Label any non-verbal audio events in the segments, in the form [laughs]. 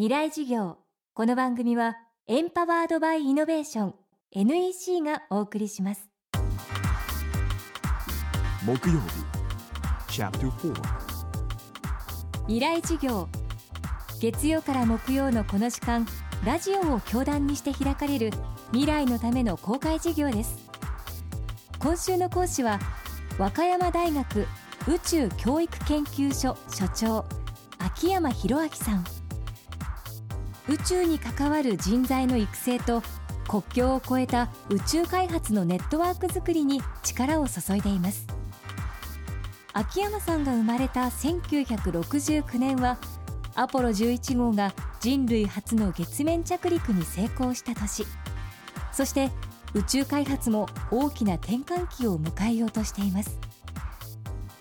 未来事業。この番組はエンパワードバイイノベーション NEC がお送りします。木曜日チャプター未来事業。月曜から木曜のこの時間ラジオを教壇にして開かれる未来のための公開事業です。今週の講師は和歌山大学宇宙教育研究所所長秋山博明さん宇宙に関わる人材の育成と国境を越えた宇宙開発のネットワークづくりに力を注いでいます。秋山さんが生まれた1969年はアポロ11号が人類初の月面着陸に成功した年。そして宇宙開発も大きな転換期を迎えようとしています。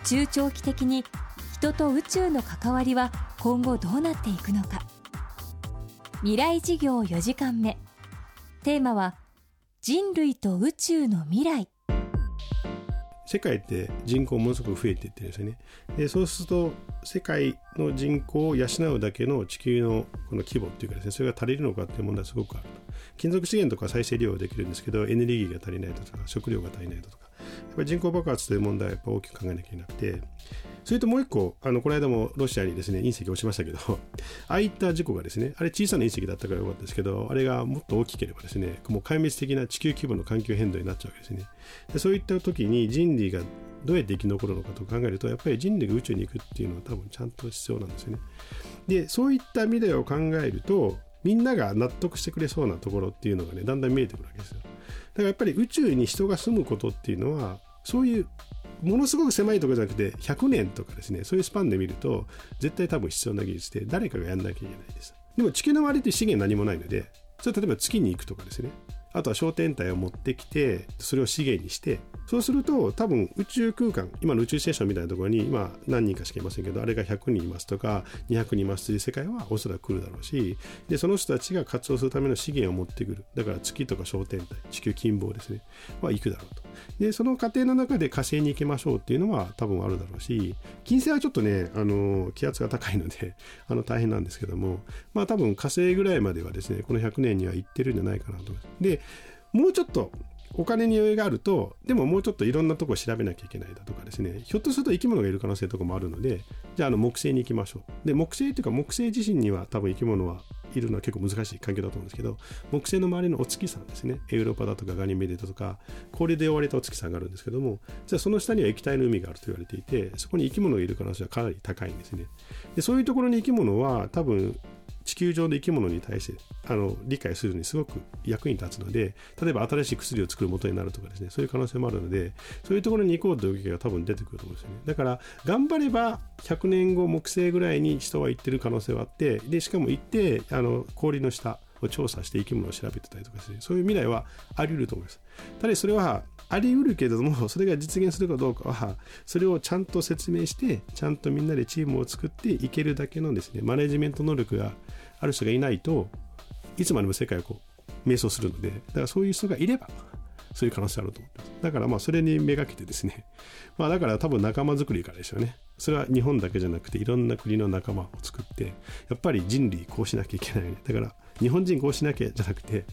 中長期的に人と宇宙の関わりは今後どうなっていくのか。未来事業4時間目。テーマは人類と宇宙の未来。世界って人口ものすごく増えていってるんですよね。でそうすると世界の人口を養うだけの地球のこの規模っていうかですねそれが足りるのかっていう問題はすごくある金属資源とか再生利用できるんですけどエネルギーが足りないとか食料が足りないとか。やっぱり人口爆発という問題はやっぱ大きく考えなきゃいけなくてそれともう一個あのこの間もロシアにですね隕石落ちましたけど [laughs] ああいった事故がですねあれ小さな隕石だったからよかったですけどあれがもっと大きければですねもう壊滅的な地球規模の環境変動になっちゃうわけですね。でそういった時に人類がどうやって生き残るのかと考えるとやっぱり人類が宇宙に行くっていうのは多分ちゃんと必要なんですよね。でそういった未来を考えるとみんなが納得してくれそうなところっていうのがねだんだん見えてくるわけですよ。だからやっぱり宇宙に人が住むことっていうのはそういうものすごく狭いとかじゃなくて100年とかですねそういうスパンで見ると絶対多分必要な技術で誰かがやんなきゃいけないです。でも地球の周りって資源何もないのでそれ例えば月に行くとかですね。あとは焦点体を持ってきてそれを資源にしてそうすると多分宇宙空間今の宇宙ステーションみたいなところに今何人かしかいませんけどあれが100人いますとか200人いますという世界はおそらく来るだろうしでその人たちが活動するための資源を持ってくる。だから月とか焦点体地球近傍ですね。は行くだろうと。でその過程の中で火星に行きましょうっていうのは多分あるだろうし金星はちょっとねあの気圧が高いので [laughs] あの大変なんですけどもまあ多分火星ぐらいまではですねこの100年には行ってるんじゃないかなと思います。でもうちょっとお金に余裕があるとでももうちょっといろんなとこ調べなきゃいけないだとかですね。ひょっとすると生き物がいる可能性とかもあるのでじゃああの木星に行きましょう。で木星っていうか木星自身には多分生き物はいるのは結構難しい環境だと思うんですけど木星の周りのお月さんですね。エウロパだとかガニメデトとか氷で覆われたお月さんがあるんですけどもじゃあその下には液体の海があると言われていてそこに生き物がいる可能性はかなり高いんですね。でそういうところに生き物は多分地球上の生き物に対してあの理解するのにすごく役に立つので例えば新しい薬を作る元になるとかですねそういう可能性もあるのでそういうところに行こうという動きが多分出てくると思うんですよね。だから頑張れば100年後木星ぐらいに人は行ってる可能性はあってでしかも行ってあの氷の下を調査して生き物を調べてたりとかですねそういう未来はあり得ると思いますただそれはあり得るけれども、それが実現するかどうかは、それをちゃんと説明して、ちゃんとみんなでチームを作っていけるだけのですね、マネジメント能力がある人がいないと、いつまでも世界をこう、迷走するので、だからそういう人がいれば、そういう可能性あると思ってます。だからまあそれにめがけてですね、[laughs] まあだから多分仲間作りからですよね。それは日本だけじゃなくていろんな国の仲間を作って、やっぱり人類こうしなきゃいけない、ね。だから日本人こうしなきゃじゃなくて、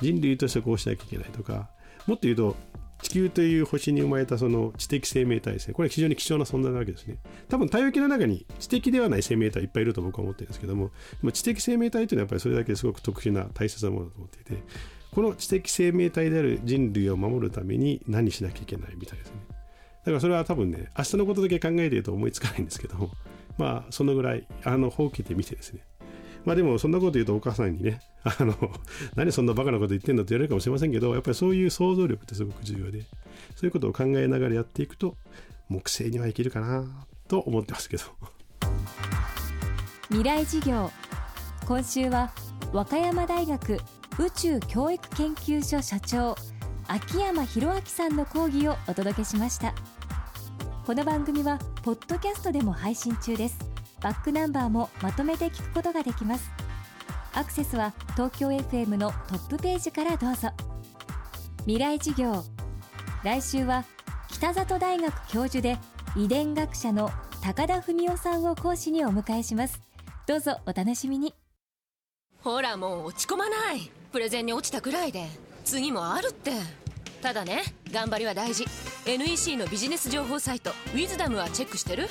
人類としてこうしなきゃいけないとか、もっと言うと、地球という星に生まれたその知的生命体ですね。これは非常に貴重な存在なわけですね。多分太陽系の中に知的ではない生命体いっぱいいると僕は思ってるんですけども、知的生命体というのはやっぱりそれだけすごく特殊な大切なものだと思っていて、この知的生命体である人類を守るために何しなきゃいけないみたいですね。だからそれは多分ね、明日のことだけ考えていると思いつかないんですけども、まあそのぐらい、あの、ほうけてみてですね、まあでもそんなこと言うとお母さんにね、[laughs] あの、何そんなバカなこと言ってんのって言われるかもしれませんけど、やっぱりそういう想像力ってすごく重要で、そういうことを考えながらやっていくと、木星にはいけるかなと思ってますけど。未来事業。今週は和歌山大学宇宙教育研究所社長秋山博明さんの講義をお届けしました。この番組はポッドキャストでも配信中です。バックナンバーもまとめて聞くことができます。アクセスは東京 FM のトップページからどうぞ。未来事業来週は北里大学教授で遺伝学者の高田文夫さんを講師にお迎えします。どうぞお楽しみに。ほらもう落ち込まない。プレゼンに落ちたくらいで。次もあるって。ただね頑張りは大事。NEC のビジネス情報サイト「ウィズダムはチェックしてる？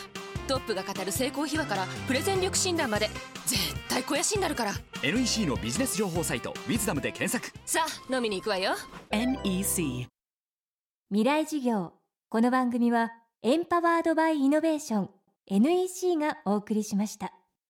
トップが語る成功秘話からプレゼン力診断まで絶対肥やしになるから。NEC のビジネス情報サイト「ウィズダムで検索。さあ飲みに行くわよ。NEC 未来事業。この番組はエンパワードバイイノベーション NEC がお送りしました